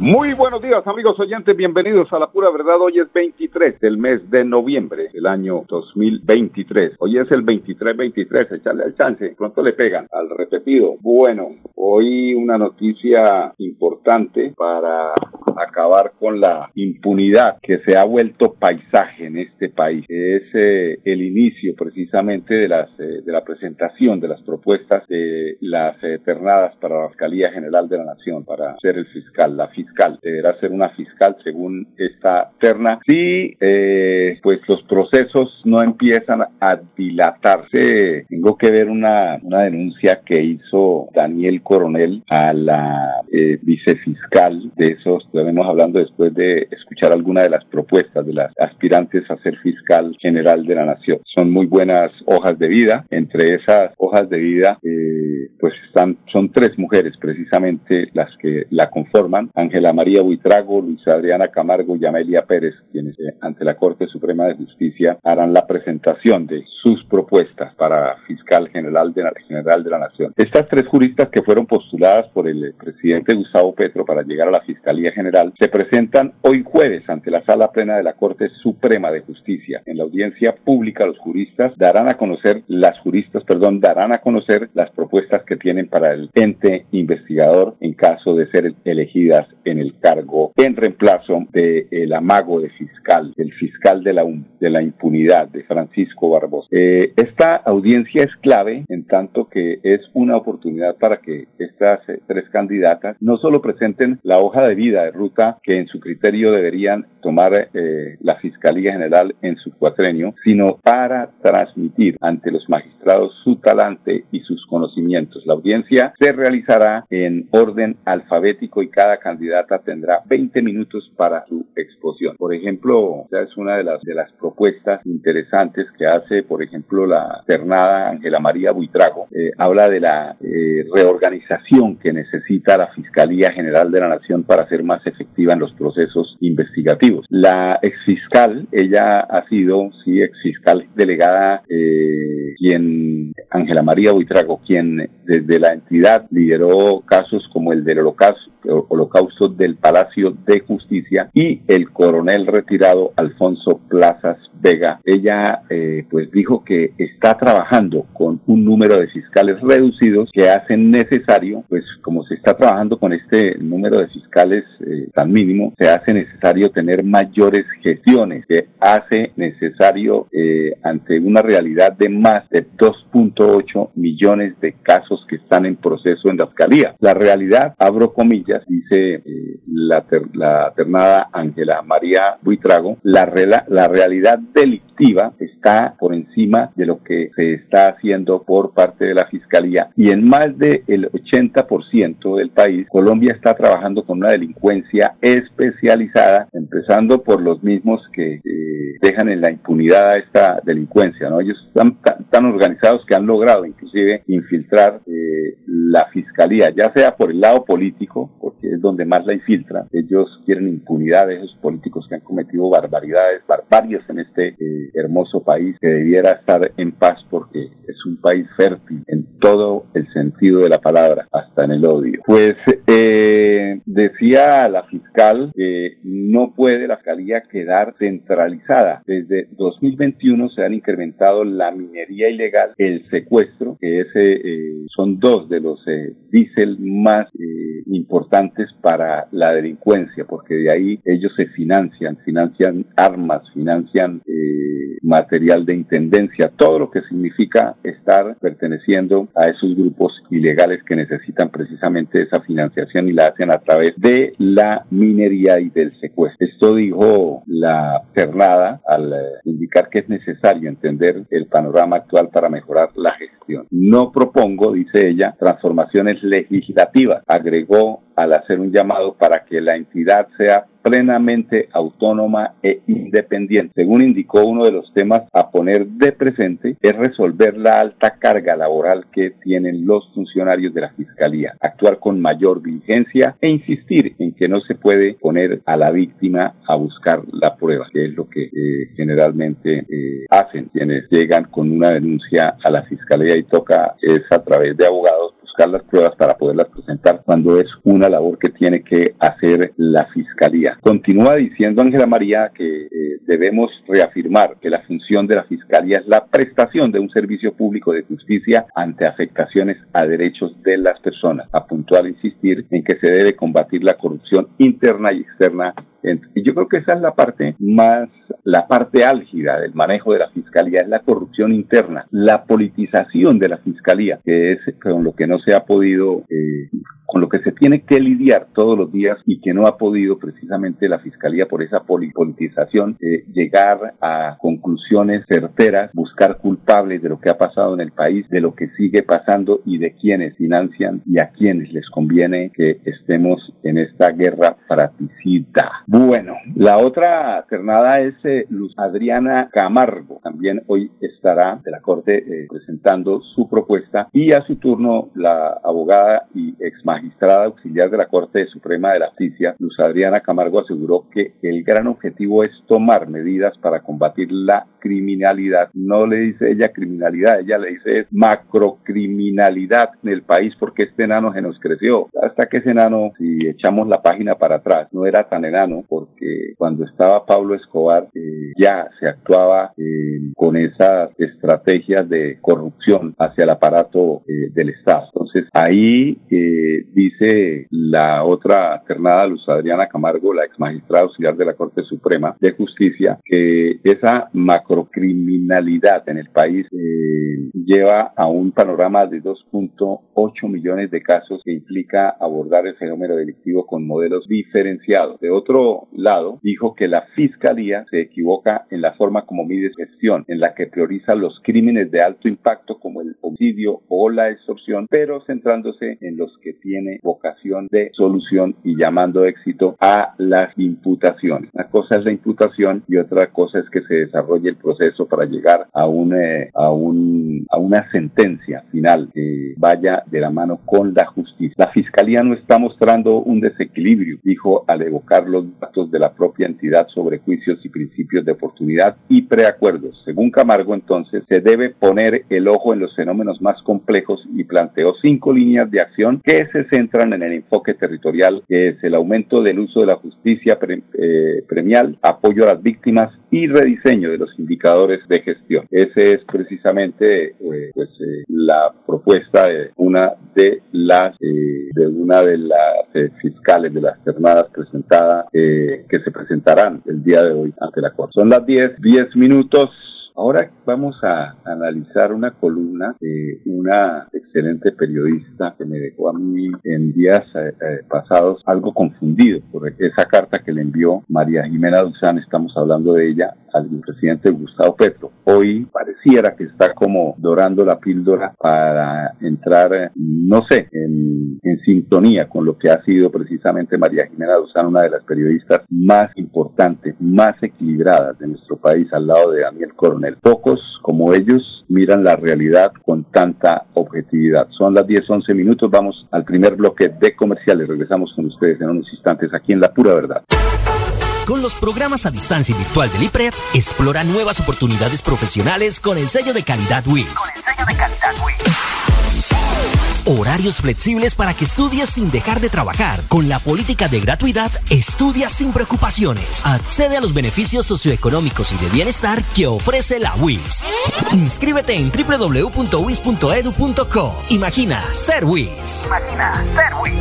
Muy buenos días amigos oyentes, bienvenidos a la pura verdad. Hoy es 23 del mes de noviembre del año 2023. Hoy es el 23-23, echarle al chance, pronto le pegan al repetido. Bueno, hoy una noticia importante para acabar con la impunidad que se ha vuelto paisaje en este país. Es eh, el inicio precisamente de, las, eh, de la presentación de las propuestas de las eternadas para la Fiscalía General de la Nación, para ser el fiscal, la fiscal deberá ser una fiscal según esta terna. Si eh, pues los procesos no empiezan a dilatarse, tengo que ver una, una denuncia que hizo Daniel Coronel a la eh, vicefiscal de esos, estaremos hablando después de escuchar alguna de las propuestas de las aspirantes a ser fiscal general de la nación. Son muy buenas hojas de vida, entre esas hojas de vida eh, pues están, son tres mujeres precisamente las que la conforman, Ángel Ángela María Buitrago, Luisa Adriana Camargo y Amelia Pérez, quienes eh, ante la Corte Suprema de Justicia harán la presentación de sus propuestas para fiscal general de la, general de la Nación. Estas tres juristas que fueron postuladas por el presidente Gustavo Petro para llegar a la Fiscalía General se presentan hoy jueves ante la Sala Plena de la Corte Suprema de Justicia. En la audiencia pública los juristas darán a conocer, las juristas, perdón, darán a conocer las propuestas que tienen para el ente investigador en caso de ser elegidas en el cargo en reemplazo del el amago de fiscal, el fiscal de la, de la impunidad de Francisco Barbosa. Eh, esta audiencia es clave en tanto que es una oportunidad para que estas tres candidatas no solo presenten la hoja de vida de ruta que en su criterio deberían tomar eh, la Fiscalía General en su cuatrenio, sino para transmitir ante los magistrados su talante y sus conocimientos. La audiencia se realizará en orden alfabético y cada candidato tendrá 20 minutos para su exposición. Por ejemplo, esa es una de las, de las propuestas interesantes que hace, por ejemplo, la ternada Ángela María Buitrago. Eh, habla de la eh, reorganización que necesita la Fiscalía General de la Nación para ser más efectiva en los procesos investigativos. La exfiscal, ella ha sido, sí, exfiscal delegada, eh, quien, Ángela María Buitrago, quien desde la entidad lideró casos como el del holocausto, holocausto del Palacio de Justicia y el coronel retirado Alfonso Plazas Vega. Ella eh, pues dijo que está trabajando con un número de fiscales reducidos que hacen necesario, pues como se está trabajando con este número de fiscales eh, tan mínimo, se hace necesario tener mayores gestiones, se hace necesario eh, ante una realidad de más de 2.8 millones de casos que están en proceso en la fiscalía. La realidad, abro comillas, dice la, la ternada Ángela María Buitrago, la, la realidad delictiva está por encima de lo que se está haciendo por parte de la Fiscalía y en más del 80% del país Colombia está trabajando con una delincuencia especializada, empezando por los mismos que dejan en la impunidad a esta delincuencia, ¿no? Ellos están tan organizados que han logrado inclusive infiltrar eh, la Fiscalía, ya sea por el lado político, porque es donde más la infiltra, ellos quieren impunidad de esos políticos que han cometido barbaridades, barbarias en este eh, hermoso país que debiera estar en paz porque es un país fértil en todo el sentido de la palabra, hasta en el odio. Pues eh, decía la fiscal que no puede la fiscalía quedar centralizada. Desde 2021 se han incrementado la minería ilegal, el secuestro, que ese, eh, son dos de los eh, diésel más eh, importantes para la delincuencia, porque de ahí ellos se financian, financian armas, financian eh, material de intendencia, todo lo que significa estar perteneciendo a esos grupos ilegales que necesitan precisamente esa financiación y la hacen a través de la minería y del secuestro. Esto dijo la Fernada al eh, indicar que es necesario entender el panorama actual para mejorar la gestión. No propongo, dice ella, transformaciones legislativas, agregó al hacer un llamado para que la entidad sea plenamente autónoma e independiente. Según indicó uno de los temas a poner de presente, es resolver la alta carga laboral que tienen los funcionarios de la Fiscalía, actuar con mayor diligencia e insistir en que no se puede poner a la víctima a buscar la prueba, que es lo que eh, generalmente eh, hacen quienes llegan con una denuncia a la Fiscalía y toca es a través de abogados las pruebas para poderlas presentar cuando es una labor que tiene que hacer la Fiscalía. Continúa diciendo Ángela María que eh, debemos reafirmar que la función de la Fiscalía es la prestación de un servicio público de justicia ante afectaciones a derechos de las personas. A puntual insistir en que se debe combatir la corrupción interna y externa yo creo que esa es la parte más, la parte álgida del manejo de la fiscalía, es la corrupción interna, la politización de la fiscalía, que es con lo que no se ha podido, eh, con lo que se tiene que lidiar todos los días y que no ha podido precisamente la fiscalía por esa politización eh, llegar a conclusiones certeras, buscar culpables de lo que ha pasado en el país, de lo que sigue pasando y de quienes financian y a quienes les conviene que estemos en esta guerra fratricida. Bueno, la otra ternada es eh, Luz Adriana Camargo. También hoy estará de la Corte eh, presentando su propuesta y a su turno la abogada y ex magistrada auxiliar de la Corte Suprema de la Justicia, Luz Adriana Camargo, aseguró que el gran objetivo es tomar medidas para combatir la criminalidad. No le dice ella criminalidad, ella le dice es macrocriminalidad en el país porque este enano se nos creció. Hasta que ese enano, si echamos la página para atrás, no era tan enano porque cuando estaba Pablo Escobar eh, ya se actuaba eh, con esas estrategias de corrupción hacia el aparato eh, del Estado. Entonces ahí dice la otra ternada Luz Adriana Camargo, la ex magistrada auxiliar de la Corte Suprema de Justicia, que esa macrocriminalidad en el país lleva a un panorama de 2.8 millones de casos que implica abordar el fenómeno delictivo con modelos diferenciados. De otro lado, dijo que la Fiscalía se equivoca en la forma como mide gestión, en la que prioriza los crímenes de alto impacto como el homicidio o la extorsión, pero centrándose en los que tiene vocación de solución y llamando éxito a las imputaciones. Una cosa es la imputación y otra cosa es que se desarrolle el proceso para llegar a un, eh, a un a una sentencia final que vaya de la mano con la justicia. La Fiscalía no está mostrando un desequilibrio, dijo al evocar los datos de la propia entidad sobre juicios y principios de oportunidad y preacuerdos. Según Camargo, entonces, se debe poner el ojo en los fenómenos más complejos y planteó cinco líneas de acción que se centran en el enfoque territorial, que es el aumento del uso de la justicia eh, premial, apoyo a las víctimas y rediseño de los indicadores de gestión. Ese es precisamente eh, pues, eh, la propuesta de una de las de una de las fiscales de las ternadas presentadas que se presentarán el día de hoy ante la Corte. Son las 10, 10 minutos. Ahora vamos a analizar una columna de una excelente periodista que me dejó a mí en días eh, eh, pasados algo confundido por esa carta que le envió María Jimena Duzán, estamos hablando de ella, al presidente Gustavo Petro. Hoy pareciera que está como dorando la píldora para entrar, no sé, en, en sintonía con lo que ha sido precisamente María Jimena Duzán, una de las periodistas más importantes, más equilibradas de nuestro país, al lado de Daniel Coronel. Pocos como ellos miran la realidad con tanta objetividad. Son las 10, 11 minutos, vamos al primer bloque de comerciales. Regresamos con ustedes en unos instantes aquí en La Pura Verdad. Con los programas a distancia virtual del IPRED, explora nuevas oportunidades profesionales con el sello de calidad WIS. Con el sello de calidad Horarios flexibles para que estudies sin dejar de trabajar. Con la política de gratuidad, estudia sin preocupaciones. Accede a los beneficios socioeconómicos y de bienestar que ofrece la WIS. Inscríbete en www.wis.edu.co. Imagina ser WIS. Imagina ser WIS.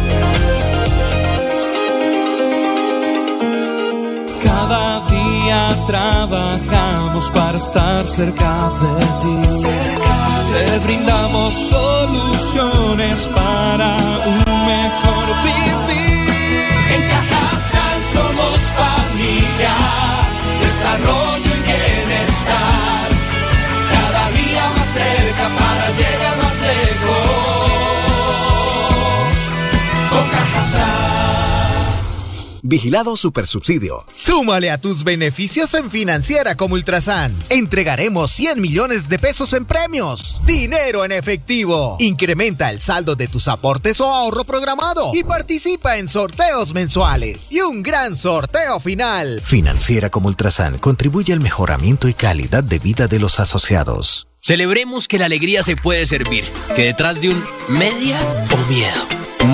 Cada día trabajamos para estar cerca de ti. Te brindamos soluciones para Vigilado Supersubsidio. Súmale a tus beneficios en Financiera como Ultrasan. Entregaremos 100 millones de pesos en premios. Dinero en efectivo. Incrementa el saldo de tus aportes o ahorro programado y participa en sorteos mensuales y un gran sorteo final. Financiera como Ultrasan contribuye al mejoramiento y calidad de vida de los asociados. Celebremos que la alegría se puede servir, que detrás de un media o miedo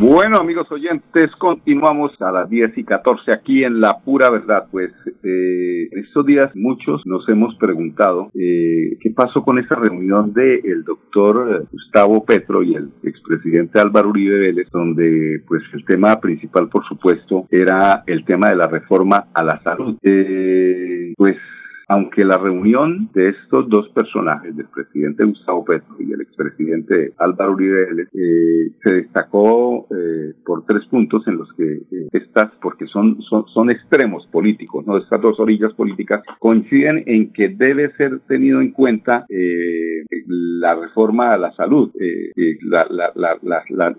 Bueno, amigos oyentes, continuamos a las 10 y 14 aquí en La Pura Verdad. Pues eh, estos días muchos nos hemos preguntado eh, qué pasó con esa reunión del el doctor Gustavo Petro y el expresidente Álvaro Uribe Vélez, donde pues el tema principal, por supuesto, era el tema de la reforma a la salud. Eh, pues aunque la reunión de estos dos personajes, del presidente Gustavo Petro y el expresidente Álvaro Uribe eh, se destacó eh, por tres puntos en los que eh, estas, porque son, son, son extremos políticos, ¿no? estas dos orillas políticas, coinciden en que debe ser tenido en cuenta la reforma a la salud.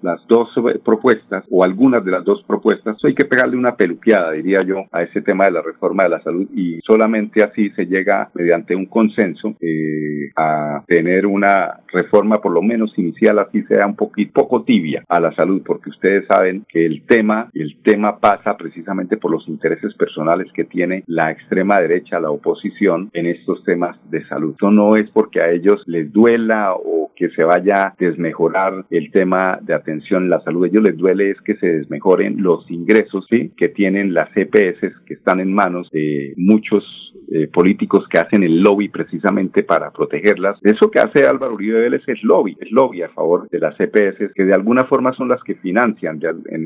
las dos propuestas, o algunas de las dos propuestas, hay que pegarle una peluqueada, diría yo, a ese tema de la reforma de la salud y solamente así se llega mediante un consenso eh, a tener una reforma por lo menos inicial así sea un poquito poco tibia a la salud porque ustedes saben que el tema el tema pasa precisamente por los intereses personales que tiene la extrema derecha la oposición en estos temas de salud esto no es porque a ellos les duela o que se vaya a desmejorar el tema de atención en la salud a ellos les duele es que se desmejoren los ingresos que tienen las EPS que están en manos de muchos eh, políticos que hacen el lobby precisamente para protegerlas. Eso que hace Álvaro Uribe Vélez es lobby, es lobby a favor de las CPS, que de alguna forma son las que financian,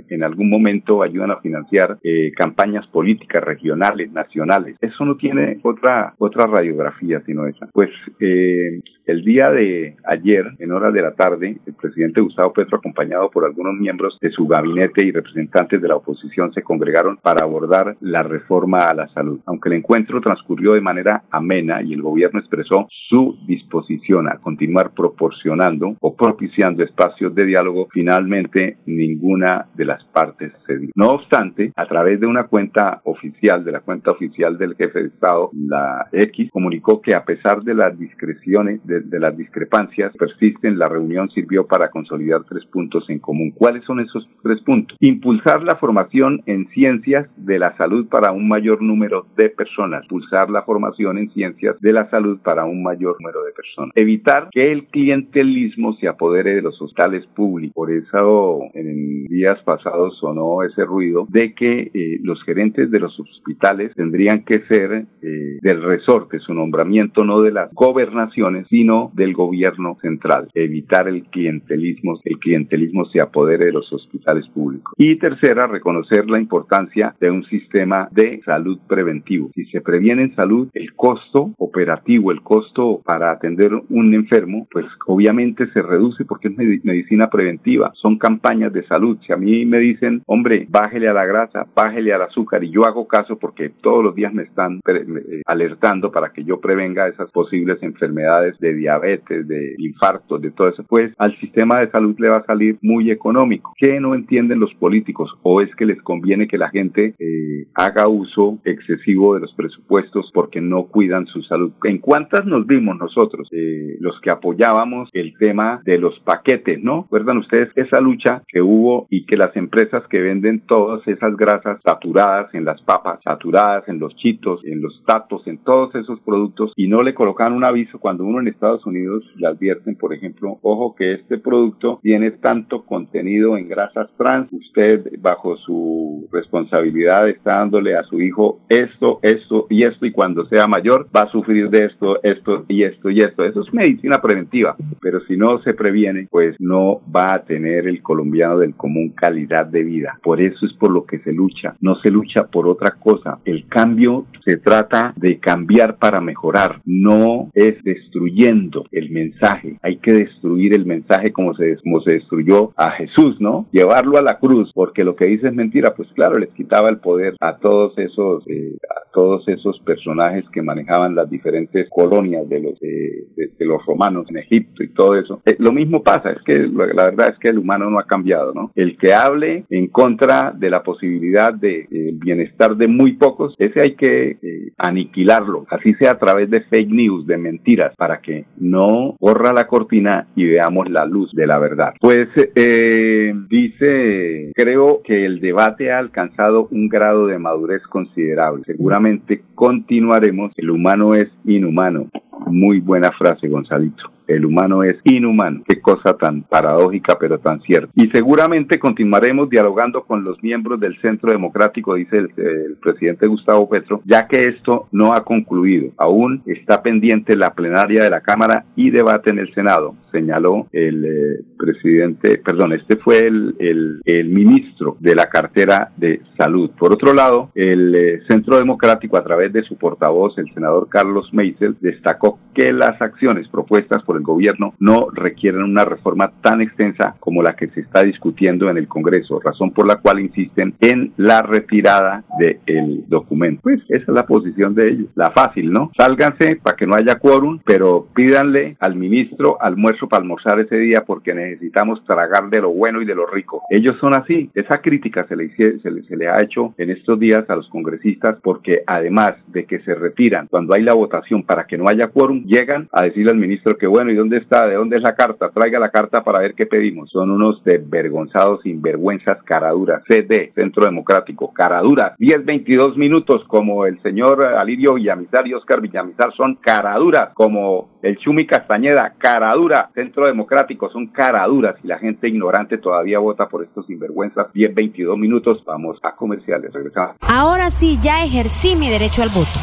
en, algún momento ayudan a financiar eh, campañas políticas regionales, nacionales. Eso no tiene otra, otra radiografía sino esa. Pues eh, el día de ayer, en horas de la tarde, el presidente Gustavo Petro, acompañado por algunos miembros de su gabinete y representantes de la oposición, se congregaron para abordar la reforma a la salud. Aunque el encuentro transcurrió de manera amena y el gobierno expresó su disposición a continuar proporcionando o propiciando espacios de diálogo, finalmente ninguna de las partes cedió. No obstante, a través de una cuenta oficial, de la cuenta oficial del jefe de Estado, la X, comunicó que a pesar de las discreciones, de, las discrepancias persisten, la reunión sirvió para consolidar tres puntos en común. ¿Cuáles son esos tres puntos? Impulsar la formación en ciencias de la salud para un mayor número de personas. Impulsar la formación en ciencias de la salud para un mayor número de personas. Evitar que el clientelismo se apodere de los hospitales públicos. Por eso en días pasados sonó ese ruido de que eh, los gerentes de los hospitales tendrían que ser eh, del resorte, su nombramiento no de las gobernaciones, sino del gobierno central. Evitar el clientelismo, el clientelismo se apodere de los hospitales públicos. Y tercera, reconocer la importancia de un sistema de salud preventivo. Si se previene en salud, el costo operativo, el costo para atender un enfermo, pues obviamente se reduce porque es medicina preventiva, son campañas de salud. Si a mí me dicen, hombre, bájele a la grasa, bájele al azúcar y yo hago caso porque todos los días me están eh, alertando para que yo prevenga esas posibles enfermedades de diabetes, de infarto, de todo eso, pues al sistema de salud le va a salir muy económico. ¿Qué no entienden los políticos? ¿O es que les conviene que la gente eh, haga uso excesivo de los presupuestos porque no cuidan su salud? ¿En cuántas nos vimos nosotros, eh, los que apoyábamos el tema de los paquetes, ¿no? ¿Recuerdan ustedes esa lucha que hubo y que las empresas que venden todas esas grasas saturadas en las papas, saturadas en los chitos, en los tatos, en todos esos productos y no le colocan un aviso cuando uno en Estados Unidos le advierten, por ejemplo, ojo que este producto tiene tanto contenido en grasas trans, usted bajo su responsabilidad está dándole a su hijo esto, esto y esto y cuando sea mayor va a sufrir de esto, esto y esto y esto. Eso es medicina preventiva, pero si no se previene, pues no va a tener el colombiano del común calidad de vida. Por eso es por lo que se lucha, no se lucha por otra cosa. El cambio se trata de cambiar para mejorar, no es destruyendo el mensaje. Hay que destruir el mensaje como se, se destruyó a Jesús, ¿no? Llevarlo a la cruz, porque lo que dice es mentira, pues claro, les quitaba el poder a todos esos, eh, a todos esos personajes que manejaban las diferentes colonias de los, eh, de, los romanos en Egipto y todo eso. Eh, lo mismo pasa, es que la verdad es que el humano no ha cambiado, ¿no? El que hable en contra de la posibilidad de bienestar de muy pocos, ese hay que aniquilarlo, así sea a través de fake news, de mentiras, para que no borra la cortina y veamos la luz de la verdad. Pues eh, dice, creo que el debate ha alcanzado un grado de madurez considerable. Seguramente continuaremos. El humano es inhumano. Muy buena frase, Gonzalito el humano es inhumano. Qué cosa tan paradójica, pero tan cierta. Y seguramente continuaremos dialogando con los miembros del Centro Democrático, dice el, presidente Gustavo Petro, ya que esto no ha concluido. Aún está pendiente la plenaria de la Cámara y debate en el Senado, señaló el eh, presidente, perdón, este fue el, el, ministro de la cartera de salud. Por otro lado, el eh, Centro Democrático, a través de su portavoz, el senador Carlos Meisel, destacó que las acciones propuestas por el gobierno no requieren una reforma tan extensa como la que se está discutiendo en el Congreso, razón por la cual insisten en la retirada del documento. Pues esa es la posición de ellos, la fácil, ¿no? Sálganse para que no haya quórum, pero pídanle al ministro almuerzo para almorzar ese día porque necesitamos tragar de lo bueno y de lo rico. Ellos son así. Esa crítica se le, se le, se le ha hecho en estos días a los congresistas porque además de que se retiran cuando hay la votación para que no haya quórum, llegan a decirle al ministro que bueno, ¿y dónde está? ¿De dónde es la carta? Traiga la carta para ver qué pedimos. Son unos desvergonzados, sinvergüenzas, caraduras. CD, Centro Democrático, caraduras. 10, 22 minutos como el señor Alirio Villamizar y Oscar Villamizar son caraduras, como el Chumi Castañeda, caradura. Centro Democrático son caraduras y la gente ignorante todavía vota por estos sinvergüenzas. 10, 22 minutos. Vamos a comerciales. Regresamos. Ahora sí, ya ejercí mi derecho al voto.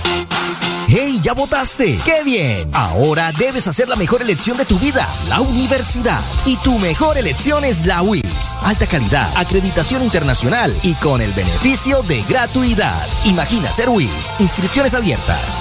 ¡Hey, ya votaste! ¡Qué bien! Ahora debes hacer la mejor elección de tu vida, la universidad. Y tu mejor elección es la UIS. Alta calidad, acreditación internacional y con el beneficio de gratuidad. Imagina ser UIS. Inscripciones abiertas.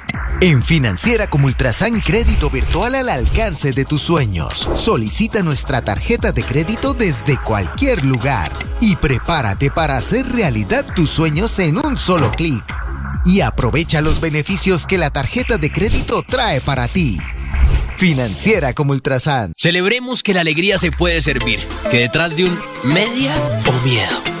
En Financiera como Ultrasan Crédito Virtual al alcance de tus sueños. Solicita nuestra tarjeta de crédito desde cualquier lugar y prepárate para hacer realidad tus sueños en un solo clic. Y aprovecha los beneficios que la tarjeta de crédito trae para ti. Financiera como Ultrasan. Celebremos que la alegría se puede servir, que detrás de un media o miedo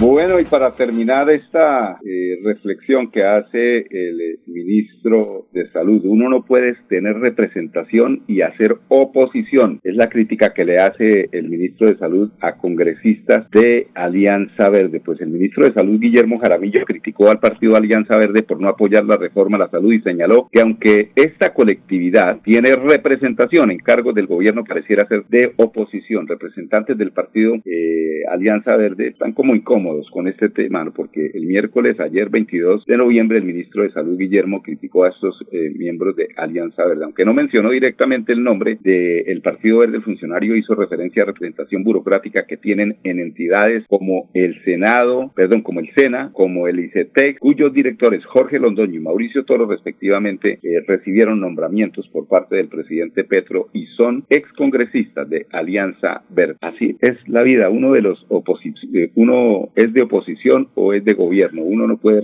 Bueno, y para terminar esta eh, reflexión que hace el ministro de Salud, uno no puede tener representación y hacer oposición. Es la crítica que le hace el ministro de Salud a congresistas de Alianza Verde. Pues el ministro de Salud, Guillermo Jaramillo, criticó al partido Alianza Verde por no apoyar la reforma a la salud y señaló que aunque esta colectividad tiene representación en cargos del gobierno, pareciera ser de oposición. Representantes del partido eh, Alianza Verde están como incómodos con este tema, porque el miércoles, ayer 22 de noviembre, el ministro de Salud, Guillermo, criticó a estos eh, miembros de Alianza Verde. Aunque no mencionó directamente el nombre del Partido Verde, el funcionario hizo referencia a representación burocrática que tienen en entidades como el Senado, perdón, como el SENA, como el ICETEC, cuyos directores Jorge Londoño y Mauricio Toro, respectivamente, eh, recibieron nombramientos por parte del presidente Petro y son excongresistas de Alianza Verde. Así es la vida. Uno de los opositores, eh, uno es de oposición o es de gobierno. Uno no puede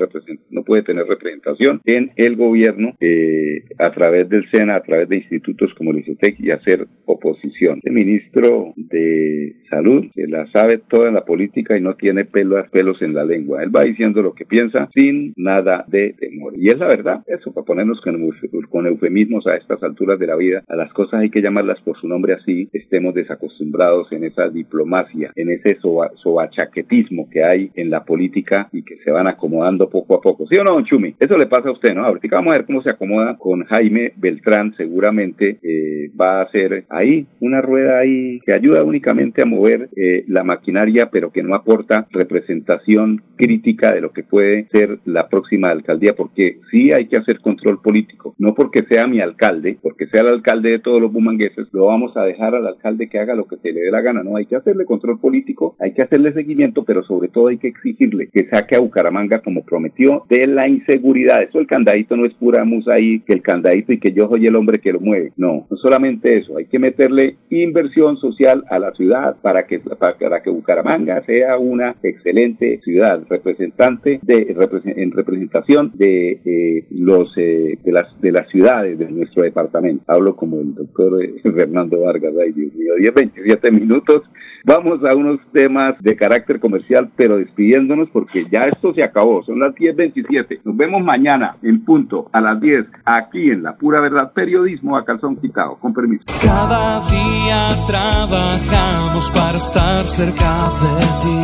no puede tener representación en el gobierno eh, a través del SENA, a través de institutos como el ICETEC y hacer oposición. El ministro de Salud que la sabe toda en la política y no tiene pelos, pelos en la lengua. Él va diciendo lo que piensa sin nada de temor. Y es la verdad, eso, para ponernos con, con eufemismos a estas alturas de la vida, a las cosas hay que llamarlas por su nombre así, estemos desacostumbrados en esa diplomacia, en ese sobachaquetismo que hay en la política y que se van acomodando poco a poco. ¿Sí o no, Chumi? Eso le pasa a usted, ¿no? Ahorita vamos a ver cómo se acomoda con Jaime Beltrán. Seguramente eh, va a ser ahí una rueda ahí que ayuda únicamente a mover eh, la maquinaria, pero que no aporta representación crítica de lo que puede ser la próxima alcaldía, porque sí hay que hacer control político. No porque sea mi alcalde, porque sea el alcalde de todos los bumangueses, lo vamos a dejar al alcalde que haga lo que se le dé la gana. No, hay que hacerle control político, hay que hacerle seguimiento, pero sobre todo hay que exigirle que saque a Bucaramanga como prometió de la inseguridad. Eso el candadito no es pura musa ahí, que el candadito y que yo soy el hombre que lo mueve. No, no solamente eso, hay que meterle inversión social a la ciudad para que, para que Bucaramanga sea una excelente ciudad, representante de, en representación de eh, los eh, de las de las ciudades de nuestro departamento. Hablo como el doctor eh, Fernando Vargas, ay Dios mío, 10, 27 minutos. Vamos a unos temas de carácter comercial, pero despidiéndonos porque ya esto se acabó. Son las 10.27. Nos vemos mañana en punto a las 10 aquí en La Pura Verdad Periodismo a calzón quitado. Con permiso. Cada día trabajamos para estar cerca de ti.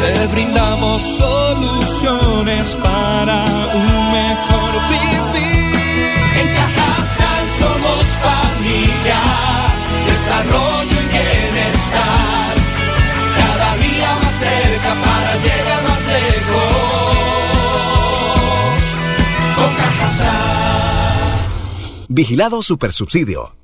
Te brindamos soluciones para un mejor vivir. En Cajasal somos familia, desarrollo Vigilado Supersubsidio.